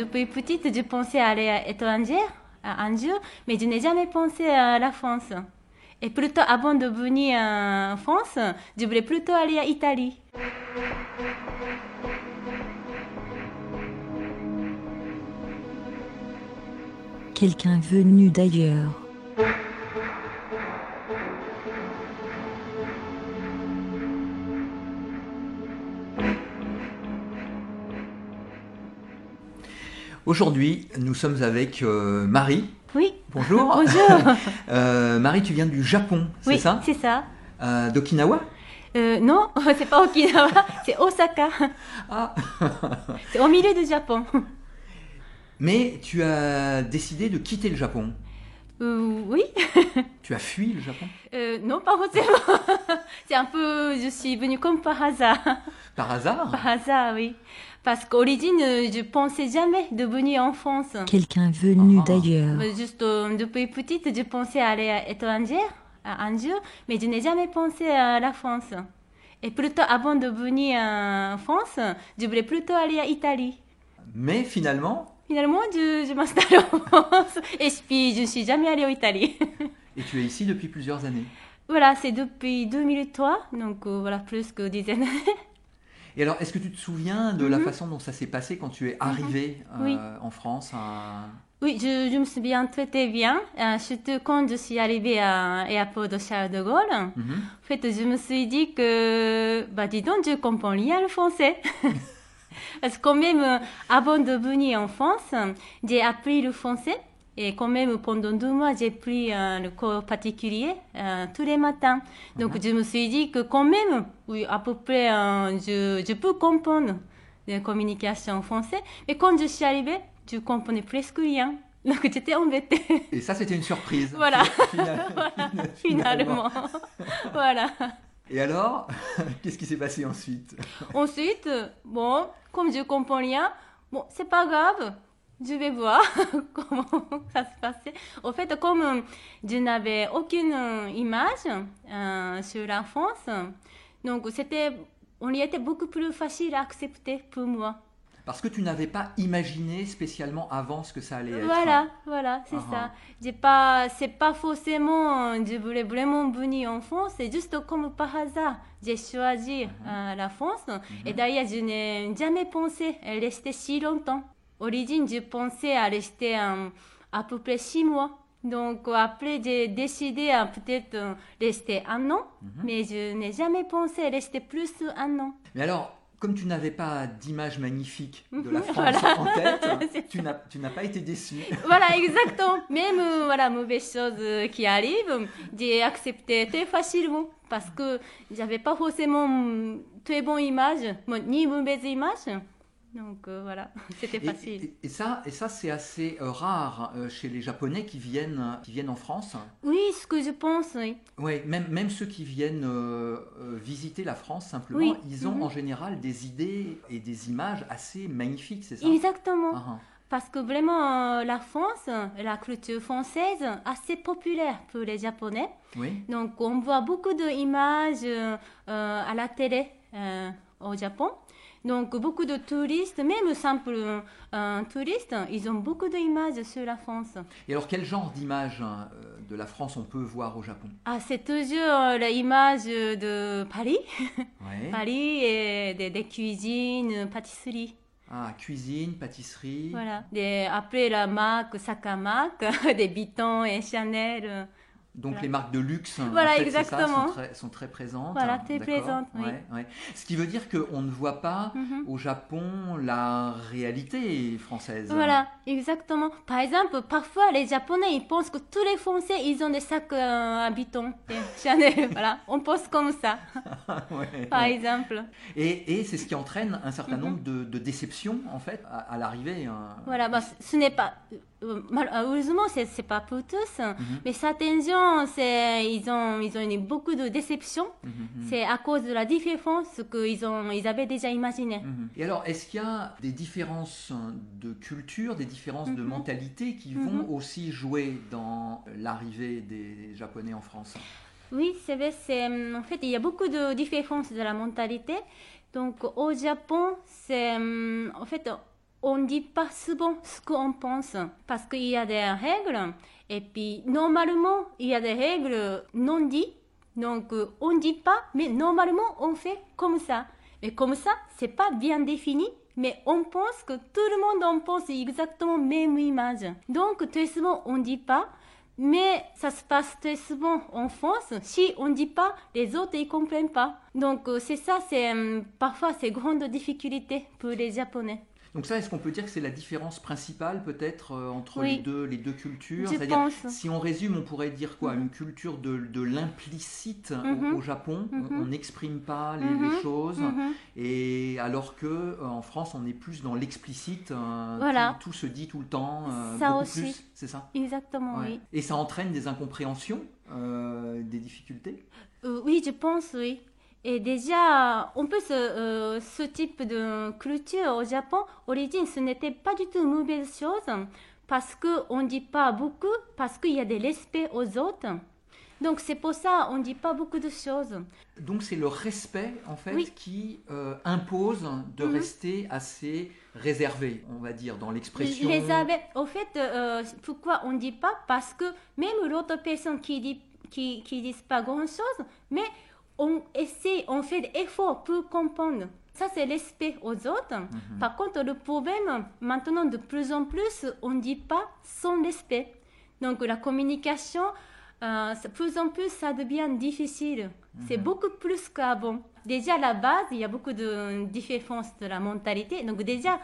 depuis petite, je pensais aller à l'étranger, à un jour, mais je n'ai jamais pensé à la France. Et plutôt, avant de venir en France, je voulais plutôt aller à Italie. Quelqu'un venu d'ailleurs. Aujourd'hui, nous sommes avec euh, Marie. Oui. Bonjour. Bonjour. Euh, Marie, tu viens du Japon, c'est Oui, ça? c'est ça. Euh, D'Okinawa? Non, c'est pas Okinawa, c'est Osaka. Ah C'est au milieu du Japon. Mais tu as décidé de quitter le Japon. Euh, oui. Tu as fui le Japon? Euh, non, pas forcément. C'est un peu, je suis venue comme par hasard. Par hasard? Par hasard, oui. Parce qu'origine, je pensais jamais de venir en France. Quelqu'un venu Ah. d'ailleurs. Juste euh, depuis petite, je pensais aller à l'étranger, à jour, mais je n'ai jamais pensé à la France. Et plutôt, avant de venir en France, je voulais plutôt aller à Italie. Mais finalement, Finalement, je, je m'installe en France et puis je ne suis jamais allée en Italie. et tu es ici depuis plusieurs années. voilà, c'est depuis 2003, donc euh, voilà, plus que dizaine d'années. Et alors, est-ce que tu te souviens de la Mhm. façon dont ça s'est passé quand tu es arrivé euh, Oui. en France à- Oui, je, je me souviens très très bien, euh, surtout quand je suis arrivée à l'aéroport de Charles de Gaulle. Mhm. En fait, je me suis dit que, bah, dis donc, je comprends rien le français. Parce que quand même, euh, avant de venir en France, j'ai appris le français. Et quand même, pendant deux mois, j'ai pris euh, le cours particulier euh, tous les matins. Donc, je me suis dit que quand même, oui, à peu près, euh, je, je peux comprendre les communications en français. Mais quand je suis arrivée, je comprenais presque rien. Donc, j'étais embêtée. Et ça, c'était une surprise. Voilà. Final- Finalement. voilà. Et alors, qu'est-ce qui s'est passé ensuite? Ensuite, bon, comme je comprends rien, bon, c'est pas grave. Je vais voir comment ça se passait. En fait, comme euh, je n'avais aucune euh, image euh, sur la France, donc c'était, on y était beaucoup plus facile à accepter pour moi. Parce que tu n'avais pas imaginé spécialement avant ce que ça allait être. Voilà, voilà, c'est Ah ah. ça. J'ai pas, c'est pas forcément, je voulais vraiment venir en France, c'est juste comme par hasard, j'ai choisi Mhm. euh, la France. Et d'ailleurs, je n'ai jamais pensé rester si longtemps. Origine, je pensais à rester euh, à peu près six mois. Donc après, j'ai décidé à peut-être euh, rester un an, Mhm. mais je n'ai jamais pensé rester plus un an. Mais alors, comme tu n'avais pas d'image magnifique de la France voilà. en tête, tu n'as, pas été déçu. Voilà, exactement. Même euh, voilà, mauvaise chose euh, qui arrive, j'ai accepté très facilement parce que j'avais pas forcément mm, très bonne image, ni mauvaise image. Donc euh, voilà, c'était facile. et- et ça, et ça c'est assez euh, rare euh, chez les Japonais qui viennent, qui viennent en France. Oui, ce que je pense, oui. Ouais, même, même ceux qui viennent visiter la France simplement, Oui. ils ont Mhm. en général des idées et des images assez magnifiques, c'est ça? Exactement. Ah, ah. Parce que vraiment, la France, la culture française, assez populaire pour les Japonais. Oui. Donc, on voit beaucoup d'images à la télé au Japon. Donc, beaucoup de touristes, même simples euh, touristes, ils ont beaucoup d'images sur la France. Et alors, quel genre d'image hein, euh, de la France on peut voir au Japon? Ah, c'est toujours l'image de Paris, Ouais. Paris et des, des cuisines, pâtisseries. Ah, cuisine, pâtisserie. Voilà. Des- après la marque Sakamak, des Vuitton et Chanel. Donc Voilà. les marques de luxe, en Voilà, fait, c'est ça, exactement. sont, très, sont très présentes. Voilà, hein, d'accord, présentes, oui. ouais, ouais. Ce qui veut dire qu'on ne voit pas mhm. au Japon la réalité française. Voilà, exactement. Par exemple, parfois les Japonais ils pensent que tous les Français ils ont des sacs euh, à Chanel. voilà, on pense comme ça, Ouais, par exemple. Et, et c'est ce qui entraîne un certain Mhm. nombre de, de déceptions en fait à, à l'arrivée. hein. Voilà, bah, ce n'est pas. Euh, malheureusement, c'est c'est pas pour tous, Mhm, mais certains gens, c'est ils ont ils ont eu beaucoup de déceptions. mhm, mhm. C'est à cause de la différence qu'ils ont ils avaient déjà imaginé. Mhm. Et alors, est-ce qu'il y a des différences de culture, des différences de mentalité qui vont aussi jouer dans l'arrivée des Japonais en France? Oui, c'est vrai. C'est, hum, en fait, il y a beaucoup de différences de la mentalité. Donc, au Japon, c'est, hum, en fait, on ne dit pas souvent ce qu'on pense parce qu'il y a des règles et puis normalement il y a des règles non dites donc euh, on ne dit pas mais normalement on fait comme ça mais comme ça c'est pas bien défini mais on pense que tout le monde en pense exactement même image donc très souvent on ne dit pas mais ça se passe très souvent en France. Si on ne dit pas, les autres ne comprennent pas. Donc euh, c'est ça, c'est euh, parfois c'est grande difficulté pour les Japonais. Donc ça, est-ce qu'on peut dire que c'est la différence principale peut-être euh, entre Oui. les, deux, les deux cultures? C'est-à-dire, si on résume, on pourrait dire quoi? Mhm. Une culture de, de l'implicite au- Mhm. au, Japon, on- Mhm. on n'exprime pas les, les choses, et alors que euh, en France, on est plus dans l'explicite, euh, Voilà. tout, tout se dit tout le temps, euh, Ça beaucoup aussi. plus, c'est ça? Exactement, Ouais. oui. Et ça entraîne des incompréhensions, euh, des difficultés? Oui, je pense, oui. Et déjà, peut ce, euh, ce type de culture au Japon, origine, ce n'était pas du tout une mauvaise chose parce qu'on ne dit pas beaucoup, parce qu'il y a des respect aux autres. Donc c'est pour ça on ne dit pas beaucoup de choses. Donc c'est le respect en fait Oui. qui euh, impose de Mhm. rester assez réservé, on va dire, dans l'expression. Abeilles, au fait, euh, pourquoi on ne dit pas? Parce que même l'autre personne qui dit qui, qui disent pas grand-chose, mais on essaie, on fait des efforts pour comprendre. Ça, c'est respect aux autres. Mhm. Par contre, le problème, maintenant, de plus en plus, on ne dit pas sans respect. Donc, la communication, euh, de plus en plus, ça devient difficile. C'est Mhm. beaucoup plus qu'avant. Déjà, à la base, il y a beaucoup de différences de la mentalité. Donc, déjà,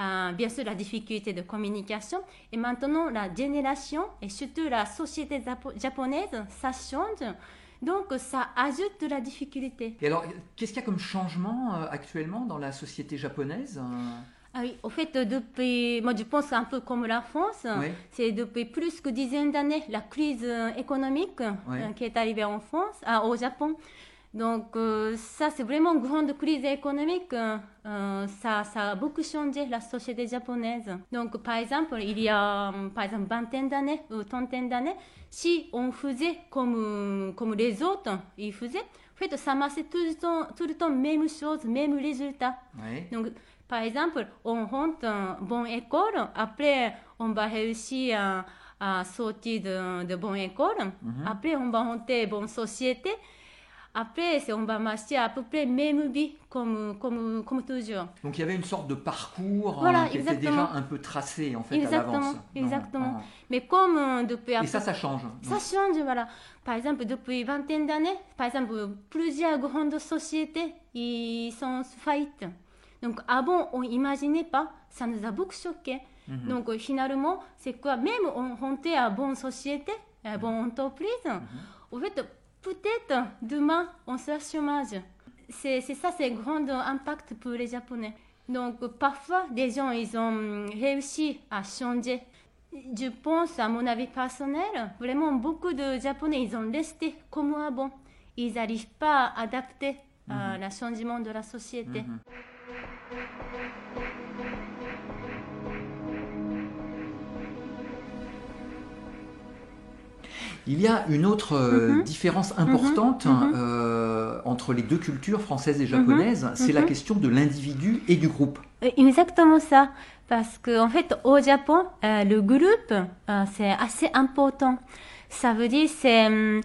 euh, bien sûr, la difficulté de communication. Et maintenant, la génération et surtout la société japo- japonaise, ça change. Donc, ça ajoute de la difficulté. Et alors, qu'est-ce qu'il y a comme changement euh, actuellement dans la société japonaise euh, Ah oui, au fait, depuis, moi je pense un peu comme la France, Oui. c'est depuis plus que dizaines d'années la crise euh, économique euh, qui est arrivée en France, ah, au Japon. Donc euh, ça, c'est vraiment une grande crise économique. euh, euh, ça, ça a beaucoup changé la société japonaise. Donc par exemple, il y a par exemple vingtaine d'années ou trentaine d'années, si on faisait comme, comme les autres, ils faisaient, en fait, ça marchait tout le temps, tout le temps même chose, même résultat. Donc, par exemple, on rentre en bonne école, après, on va réussir à, à sortir de, de bonne école, Mhm. après, on va rentrer bonne société, après, on va marcher à peu près même vie comme, comme, comme toujours. Donc il y avait une sorte de parcours Voilà, hein, qui exactement. était déjà un peu tracé en fait Exactement, à l'avance. exactement. Non, Mais comme euh, depuis... Et ça, ça change. Ça change, voilà. Par exemple, depuis vingtaine d'années, par exemple, plusieurs grandes sociétés, ils sont en faillite. Donc, avant, on n'imaginait pas, ça nous a beaucoup choqué. Mhm. Donc, euh, finalement, c'est quoi? Même on rentrait à bonne société, à bonne entreprise, Mhm. en fait, peut-être demain, on sera chômage. C'est ça, c'est un grand impact pour les Japonais. Donc, euh, parfois, des gens, ils ont réussi à changer. Je pense, à mon avis personnel, vraiment beaucoup de Japonais, ils ont resté comme avant. Ils n'arrivent pas à adapter à le changement de la société. Mhm. Il y a une autre euh, Mhm. différence importante Mhm. euh, entre les deux cultures françaises et japonaises, c'est la Mhm. question de l'individu et du groupe. Exactement ça. Parce qu'en en fait, au Japon, euh, le groupe, c'est assez important. Ça veut dire, c'est, hum,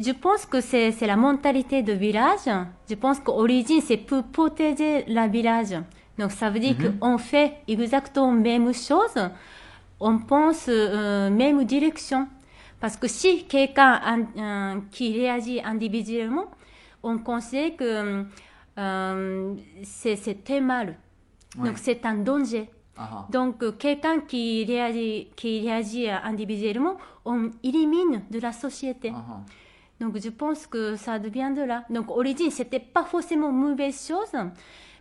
je pense que c'est, la mentalité de village. Je pense qu'origine, c'est pour protéger la village. Donc, ça veut dire Mhm. qu'on fait exactement même chose. On pense euh, même direction. Parce que si quelqu'un un- un- qui réagit individuellement, on considère que euh, c'est, très mal. Ouais. Donc c'est un danger. Donc euh, quelqu'un qui réagit, qui réagit individuellement, on élimine de la société. Donc je pense que ça devient de là. Donc origine, c'était pas forcément une mauvaise chose,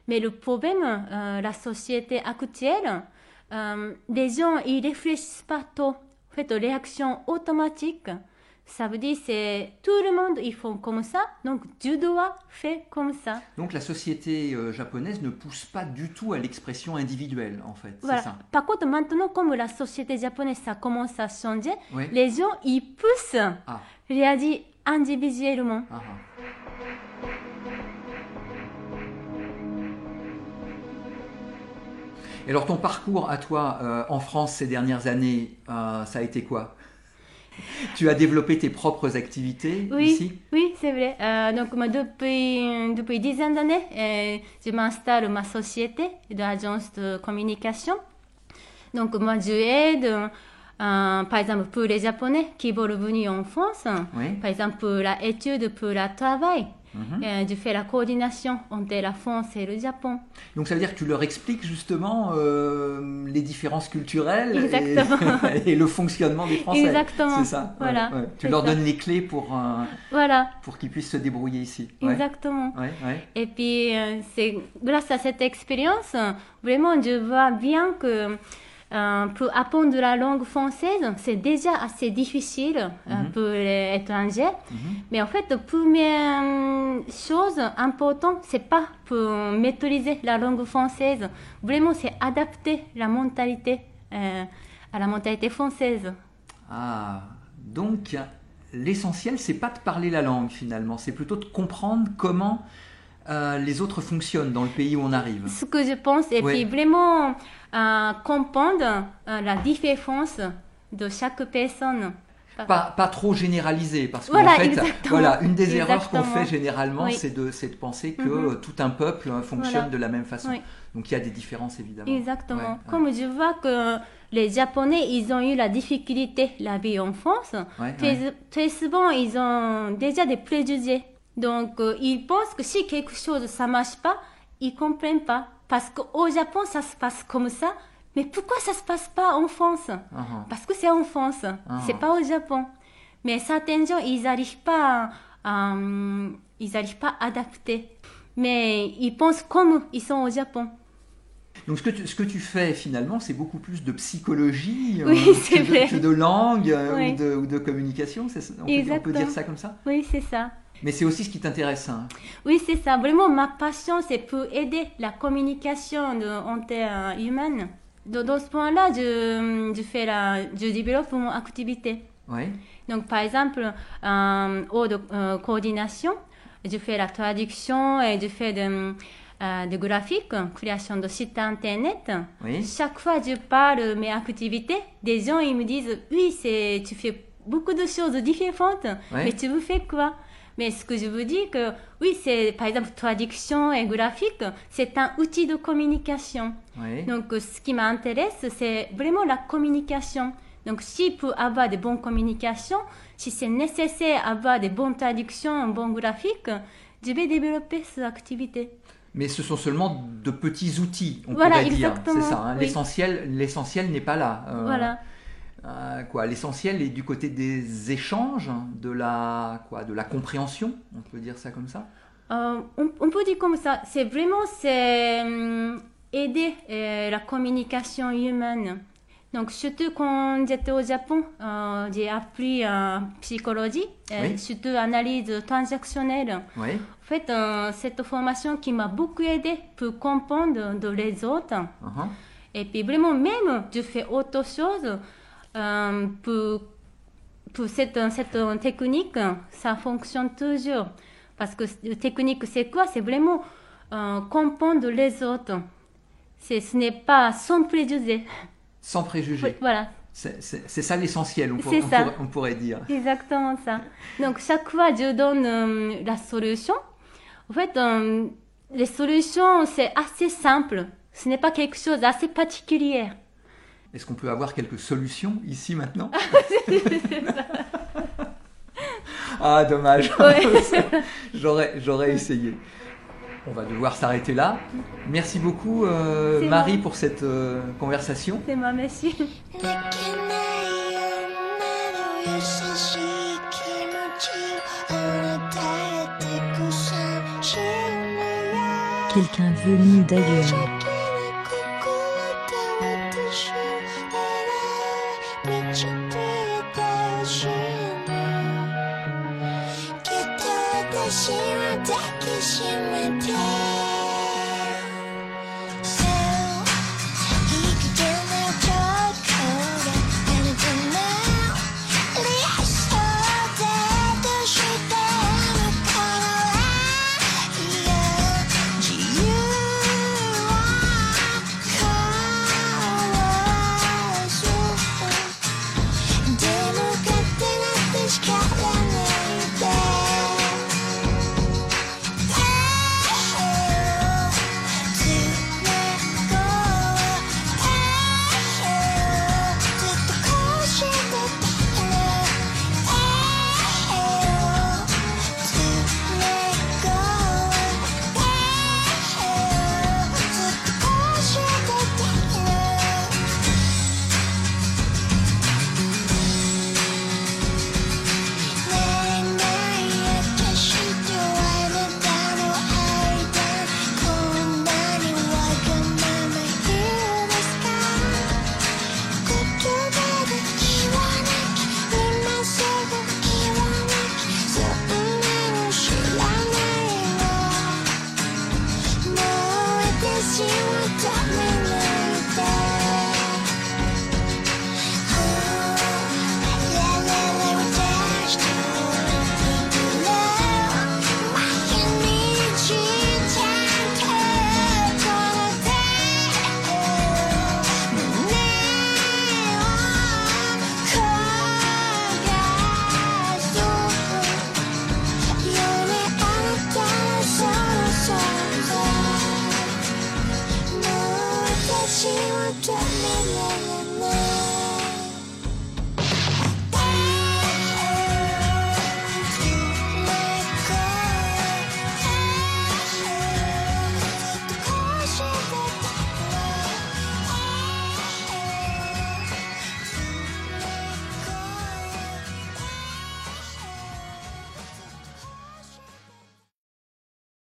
mais le problème, euh, la société actuelle, euh, les gens ils réfléchissent pas trop. En fait, réaction automatique. Ça veut dire c'est tout le monde ils font comme ça, donc tu dois faire comme ça. Donc la société euh, japonaise ne pousse pas du tout à l'expression individuelle, en fait. Voilà. Ça? Par contre, maintenant, comme la société japonaise ça commence à changer, Oui. les gens ils poussent Ah, réagir individuellement. ah, ah. Et alors ton parcours à toi euh, en France ces dernières années, euh, ça a été quoi? Tu as développé tes propres activités Oui, ici? oui, c'est vrai. Euh, donc, moi, depuis, depuis dizaines d'années, je m'installe ma société d'agence de communication. Donc, moi, je aide, euh, par exemple, pour les Japonais qui veulent venir en France, Oui. par exemple, pour l'étude, pour le travail, Euh, je fais la coordination entre la France et le Japon. Donc ça veut dire que tu leur expliques justement euh, les différences culturelles et- le fonctionnement des Français. Exactement. C'est ça. Voilà, ouais. Tu leur ça. donnes les clés pour, euh, Voilà, pour qu'ils puissent se débrouiller ici. Ouais. exactement. Et puis, c'est grâce à cette expérience, vraiment, je vois bien que euh, pour apprendre la langue française, c'est déjà assez difficile euh, Mhm. pour les étrangers. Mhm. Mais en fait, la première euh, chose importante, c'est pas pour maîtriser la langue française. Vraiment, c'est adapter la mentalité euh, à la mentalité française. Ah, donc l'essentiel, c'est pas de parler la langue finalement, c'est plutôt de comprendre comment euh, les autres fonctionnent dans le pays où on arrive. Ce que je pense, et Ouais. puis vraiment euh, comprendre euh, la différence de chaque personne. Pas, pas trop généraliser, parce qu'en Voilà, fait, voilà, une des erreurs qu'on fait généralement, Oui. c'est de, penser que Mhm. tout un peuple euh, fonctionne Voilà. de la même façon. Oui. Donc il y a des différences évidemment. Exactement. Ouais, ouais. Comme je vois que les Japonais, ils ont eu la difficulté la vie en France, très, très souvent, ils ont déjà des préjugés. Donc, euh, ils pensent que si quelque chose ça marche pas, ils comprennent pas. Parce qu'au Japon, ça se passe comme ça. Mais pourquoi ça se passe pas en France? Uh-huh. Parce que c'est en France, Ah. c'est pas au Japon. Mais certains gens, ils n'arrivent pas, à, euh, ils arrivent pas à adapter. Mais ils pensent comme ils sont au Japon. Donc ce que, tu, ce que tu fais finalement, c'est beaucoup plus de psychologie euh, Oui, que, de, que de langue Oui. ou, de, ou de communication. on, peut, on peut dire ça comme ça? Oui, c'est ça. Mais c'est aussi ce qui t'intéresse. hein. Oui, c'est ça. Vraiment, ma passion, c'est pour aider la communication de, entre euh, humaines. De- Dans ce point-là, je, je, fais la, je développe mon activité. Ouais. Donc, par exemple, euh, au de euh, coordination, je fais la traduction et je fais de, euh, de graphiques, création de sites internet. Oui. Chaque fois que je parle de mes activités, des gens ils me disent oui, tu fais beaucoup de choses différentes, Ouais. mais tu faire quoi? Mais ce que je veux dire que oui, c'est par exemple traduction et graphique, c'est un outil de communication. Donc euh, ce qui m'intéresse, c'est vraiment la communication. Donc si pour avoir de bonnes communications, si c'est nécessaire d'avoir de bonnes traductions, un bon graphique, je vais développer cette activité. Mais ce sont seulement de petits outils, on Voilà, pourrait dire. exactement, C'est ça. hein. oui. L'essentiel, l'essentiel n'est pas là. Euh, Voilà. Euh, quoi, l'essentiel est du côté des échanges, de la quoi, de la compréhension. On peut dire ça comme ça. Euh, on, on peut dire comme ça, c'est vraiment c'est hum, aider euh, la communication humaine. Donc surtout quand j'étais au Japon, j'ai appris euh, psychologie, Oui. surtout analyse transactionnelle. Oui. En fait, cette formation qui m'a beaucoup aidé pour comprendre de les autres. Uh-huh. Et puis vraiment, même je fais autre chose pour, pour cette, cette technique, ça fonctionne toujours. Parce que la technique, c'est quoi? C'est vraiment euh, comprendre les autres. C'est, ce n'est pas sans préjugés. Sans préjugés. Voilà, C'est ça l'essentiel, on, pour- C'est on on pourrait dire. exactement ça. Donc chaque fois, je donne euh, la solution. En fait, euh, les solutions, c'est assez simple. Ce n'est pas quelque chose d'assez particulier. Est-ce qu'on peut avoir quelques solutions ici maintenant Ah, ah dommage. J'aurais, essayé. On va devoir s'arrêter là. Merci beaucoup, euh, Marie, pour cette euh, conversation. C'est moi, merci. Quelqu'un venu d'ailleurs.